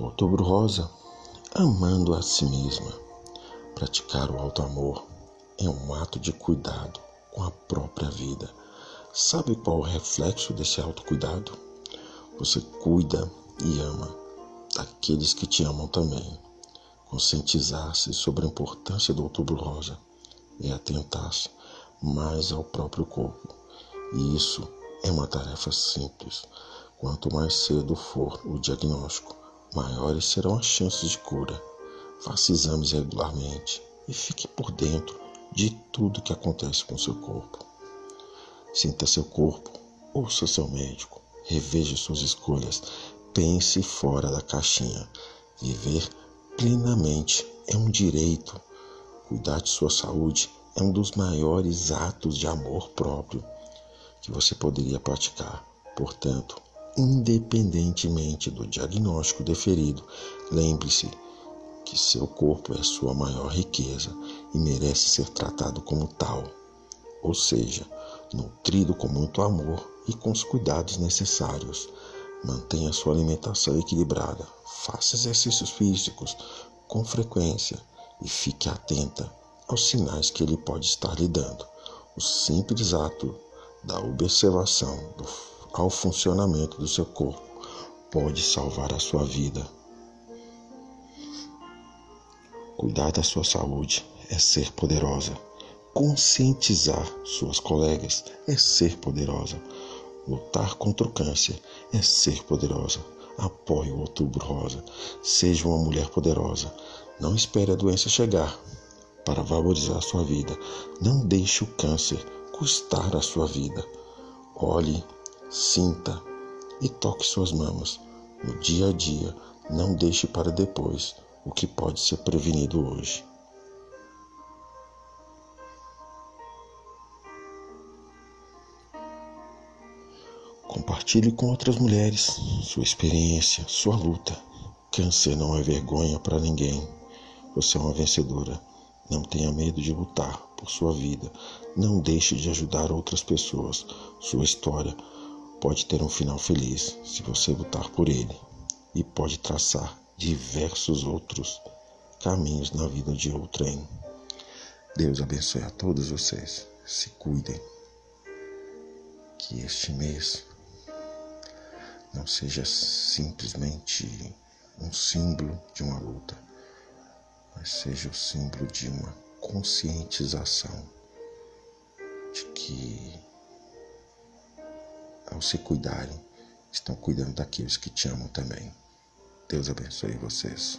Outubro Rosa, amando a si mesma. Praticar o alto amor é um ato de cuidado com a própria vida. Sabe qual o reflexo desse autocuidado? Você cuida e ama daqueles que te amam também. Conscientizar-se sobre a importância do Outubro Rosa é atentar-se mais ao próprio corpo. E isso é uma tarefa simples. Quanto mais cedo for o diagnóstico, maiores serão as chances de cura. Faça exames regularmente e fique por dentro de tudo que acontece com seu corpo. Sinta seu corpo, ouça seu médico, reveja suas escolhas, pense fora da caixinha. Viver plenamente é um direito. Cuidar de sua saúde é um dos maiores atos de amor próprio que você poderia praticar. Portanto, independentemente do diagnóstico deferido, lembre-se que seu corpo é sua maior riqueza e merece ser tratado como tal, ou seja, nutrido com muito amor e com os cuidados necessários. Mantenha sua alimentação equilibrada, faça exercícios físicos com frequência e fique atenta aos sinais que ele pode estar lhe dando. O simples ato da observação do, ao funcionamento do seu corpo pode salvar a sua vida. Cuidar da sua saúde é ser poderosa. Conscientizar suas colegas é ser poderosa. Lutar contra o câncer é ser poderosa. Apoie o Outubro Rosa. Seja uma mulher poderosa. Não espere a doença chegar para valorizar a sua vida. Não deixe o câncer custar a sua vida. Olhe, sinta e toque suas mamas. No dia a dia, não deixe para depois o que pode ser prevenido hoje. Compartilhe com outras mulheres sua experiência, sua luta. Câncer não é vergonha para ninguém. Você é uma vencedora. Não tenha medo de lutar por sua vida. Não deixe de ajudar outras pessoas. Sua história pode ter um final feliz se você lutar por ele e pode traçar diversos outros caminhos na vida de outrem. Deus abençoe a todos vocês. Se cuidem. Que este mês não seja simplesmente um símbolo de uma luta, mas seja o símbolo de uma conscientização de que, ao se cuidarem, estão cuidando daqueles que te amam também. Deus abençoe vocês.